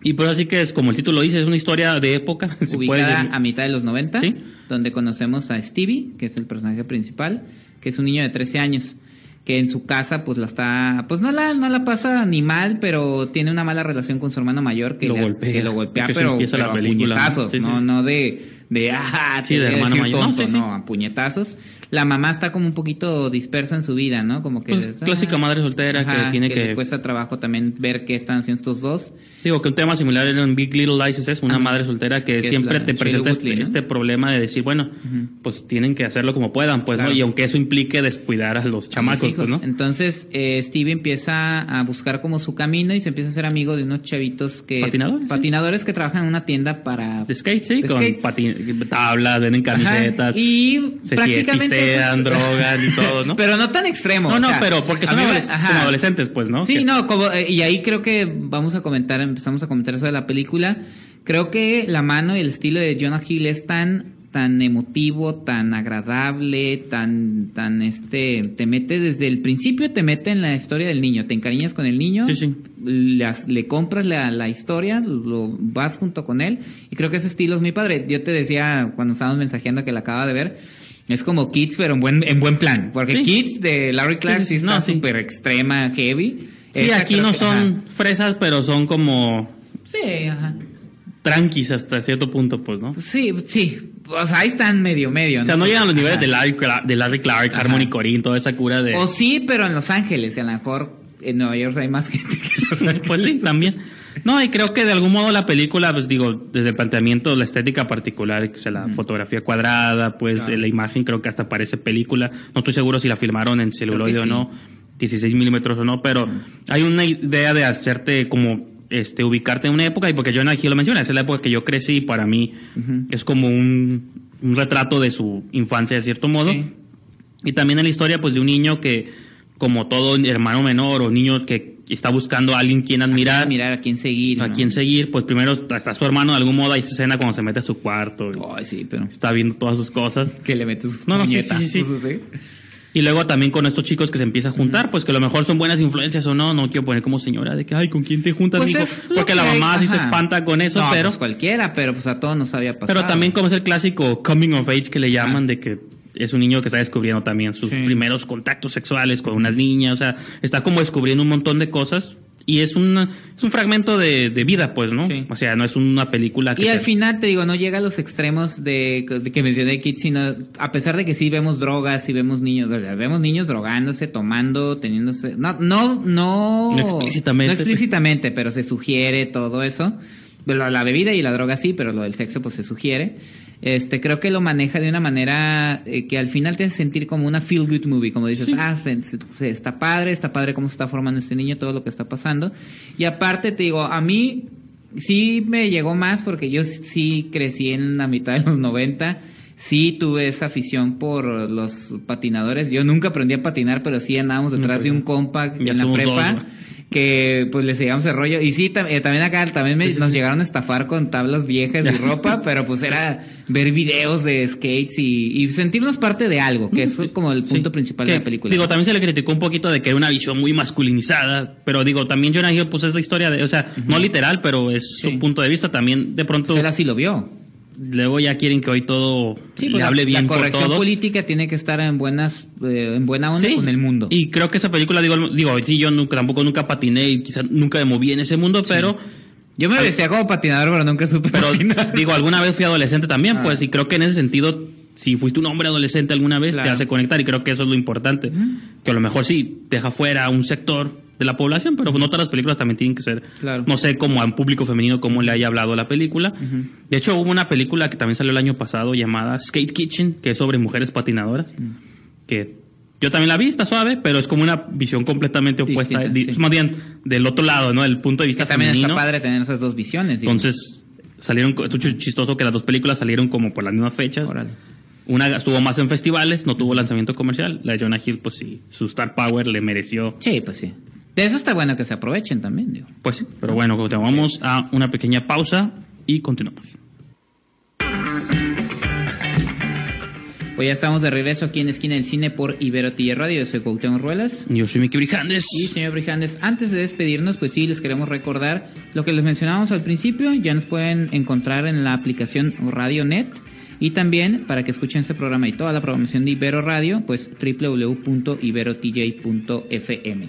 Y pues así que es como el título dice, es una historia de época. ubicada a mitad de los 90, Sí. donde conocemos a Stevie, que es el personaje principal, que es un niño de 13 años, que en su casa pues la está, pues no la, no la pasa ni mal, pero tiene una mala relación con su hermano mayor que, Lo golpea. que lo golpea, pero, empieza la a película, ¿no? puñetazos, Sí, sí, no, no de, de, ah, Sí, de hermano mayor. No, tonto, no, a puñetazos. La mamá está como un poquito dispersa en su vida, ¿no? Como que... Pues, clásica madre soltera que tiene que- le cuesta trabajo también ver qué están haciendo estos dos. Digo que un tema similar era en Big Little Lies es una madre soltera que, Que siempre la te presenta este, Woodley, ¿no? este problema de decir, bueno, pues tienen que hacerlo como puedan, pues, Claro. ¿no? Y aunque eso implique descuidar a los chamacos, Los hijos. pues, ¿no? Entonces, eh, Steve empieza a buscar como su camino y se empieza a ser amigo de unos chavitos que... ¿Patinadores? Patinadores que trabajan en una tienda para... De skate, sí, de con patin- tablas, venden Ajá, camisetas, Y se prácticamente... pistean, drogan y todo, ¿no? Pero no tan extremo. no, o no, sea, pero porque son adoles- como adolescentes, pues, ¿no? Sí, no, como, eh, y ahí creo que vamos a comentar, empezamos a comentar eso de la película. Creo que la mano y el estilo de Jonah Hill es tan tan emotivo, tan agradable, tan tan este te mete desde el principio te mete en la historia del niño, te encariñas con el niño, Sí, sí. le, as- le compras la, la historia, lo vas junto con él y creo que ese estilo es muy padre. Yo te decía cuando estábamos mensajeando que la acaba de ver, es como Kids pero en buen en buen plan, porque Sí. Kids de Larry Clark Sí, sí, no, está sí. súper extrema, heavy. Sí, Esta aquí no que- son ajá. fresas, pero son como Sí, ajá. tranquis hasta cierto punto, pues, ¿no? Sí, sí. O sea, ahí están medio, medio. O sea, no llegan a los niveles de Larry, Cla- de Larry Clark. Harmony Corinne, toda esa cura de... O sí, pero en Los Ángeles. A lo mejor en Nueva York hay más gente que Los Ángeles. Pues sí, también. No, y creo que de algún modo la película, pues digo, desde el planteamiento, la estética particular, o sea, la fotografía cuadrada, pues Claro. la imagen creo que hasta parece película. No estoy seguro si la filmaron en celuloide o no, 16 milímetros o no, pero hay una idea de hacerte como este ubicarte en una época, y porque Jonah Hill lo menciona, esa es la época que yo crecí y para mí es como un, un retrato de su infancia de cierto modo. Sí. Y también en la historia, pues, de un niño que, como todo hermano menor o niño que está buscando a alguien quien admirar, Mirar a quién seguir. a ¿no? quien seguir, pues primero está su hermano de algún modo, hay esa escena cuando se mete a su cuarto, Ay, sí, pero. está viendo todas sus cosas. Que le metes sus No, no, sí, sí, sí, así. Y luego también con estos chicos que se empieza a juntar, pues que a lo mejor son buenas influencias o no, no quiero poner como señora de que, ay, ¿con quién te juntas, Pues Porque la hay, mamá sí se espanta con eso, No, pero... pues cualquiera, pero pues a todos nos había pasado. Pero también como es el clásico coming of age que le llaman Ah. de que es un niño que está descubriendo también sus Sí. primeros contactos sexuales con unas niñas, o sea, está como descubriendo un montón de cosas y es un, es un fragmento de, de vida, pues, ¿no? Sí. O sea, no es una película que... Y al final, te digo, no llega a los extremos de, de que mencioné Kid, sino a pesar de que sí vemos drogas, sí vemos niños, vemos niños drogándose, tomando, teniéndose, no, no, no, No explícitamente. no explícitamente, pero se sugiere todo eso. La, la bebida y la droga sí, pero lo del sexo pues se sugiere. Este, creo que lo maneja de una manera eh, que al final te hace sentir como una feel good movie, como dices, ah, se- se- se- está padre, está padre cómo se está formando este niño, todo lo que está pasando. Y aparte te digo, a mí sí me llegó más porque yo sí crecí en la mitad de los 90. Sí tuve esa afición por los patinadores. Yo nunca aprendí a patinar, pero sí andábamos detrás de un compa Ya en la prepa. que pues le seguíamos el rollo y sí tam- eh, también acá también me- nos llegaron a estafar con tablas viejas y ropa pero pues era ver videos de skates y, y sentirnos parte de algo que es como el punto Sí. principal Que, de la película Digo, también se le criticó un poquito de que era una visión muy masculinizada, pero digo, también Jonah Hill, pues es la historia de, o sea, no literal, pero es Sí. su punto de vista. También de pronto, Pues él así lo vio luego ya quieren que hoy todo Sí, le pues hable bien la por corrección todo. política tiene que estar en buenas eh, en buena onda Sí. con el mundo. Y creo que esa película, digo, digo, sí, yo nunca, tampoco nunca patiné y quizás nunca me moví en ese mundo, pero, Yo me vestía como patinador, pero nunca supe pero patinar. digo, alguna vez fui adolescente también, Ah. pues, y creo que en ese sentido, si fuiste un hombre adolescente alguna vez, te Claro. hace conectar, y creo que eso es lo importante. Que a lo mejor sí, deja fuera un sector de la población, pero no todas las películas también tienen que ser, Claro. no sé, como a un público femenino, cómo le haya hablado la película. De hecho, hubo una película que también salió el año pasado llamada Skate Kitchen, que es sobre mujeres patinadoras, que yo también la vi, está suave, pero es como una visión completamente opuesta, Distinta, di- sí. más bien del otro lado, ¿no? Del punto de que vista también femenino. está padre tener esas dos visiones. digo. Entonces, salieron, es chistoso que las dos películas salieron como por las mismas fechas. Órale. Una estuvo más en festivales, no tuvo lanzamiento comercial. La de Jonah Hill, pues sí, su star power le mereció. Sí, pues sí. De eso está bueno que se aprovechen también, digo. Pues sí, pero bueno, vamos a una pequeña pausa y continuamos. Pues ya estamos de regreso aquí en Esquina del Cine por Ibero Tilla Radio. Yo soy Cuauhtémoc Ruelas. Yo soy Mickey Brijandes. Y señor Brijandes, antes de despedirnos, pues sí, les queremos recordar lo que les mencionábamos al principio. Ya nos pueden encontrar en la aplicación RadioNet. Y también, para que escuchen este programa y toda la programación de Ibero Radio, pues www.iberotj.fm.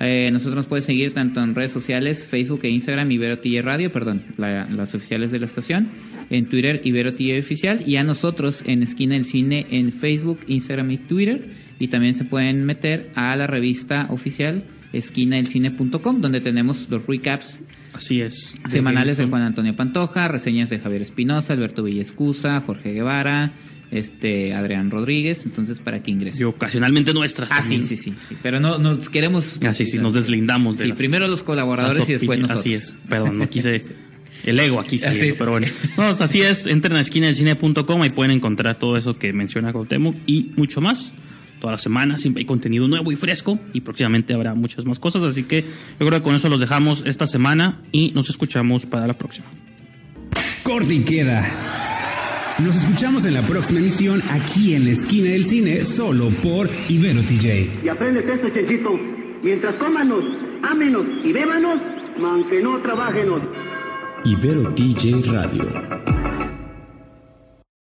Eh, nosotros nos pueden seguir tanto en redes sociales, Facebook e Instagram, Ibero TJ Radio, perdón, la- las oficiales de la estación, en Twitter, Ibero TJ Oficial, y a nosotros en Esquina del Cine en Facebook, Instagram y Twitter, y también se pueden meter a la revista oficial esquinadelcine.com, donde tenemos los recaps Así es. semanales de Juan Antonio Pantoja, reseñas de Javier Espinosa, Alberto Villescusa, Jorge Guevara, este Adrián Rodríguez, entonces para que ingresen. Y ocasionalmente nuestras Ah, sí, también. sí, sí, sí, pero no nos queremos Así sí, nos deslindamos de Sí, las- primero los colaboradores y después nosotros. Así es. Perdón, no quise. El ego aquí saliendo, pero bueno. No, así es. Entren a esquina del cine.com y pueden encontrar todo eso que menciona Cuauhtémoc y mucho más. Todas las semanas siempre hay contenido nuevo y fresco y próximamente habrá muchas más cosas. Así que yo creo que con eso los dejamos esta semana y nos escuchamos para la próxima. Corte y queda. Nos escuchamos en la próxima emisión aquí en la esquina del cine, solo por Ibero TJ. Y aprendes esto, Chenchito. Mientras cómanos, ámenos y bébanos, man que no trabajenos. Ibero DJ Radio.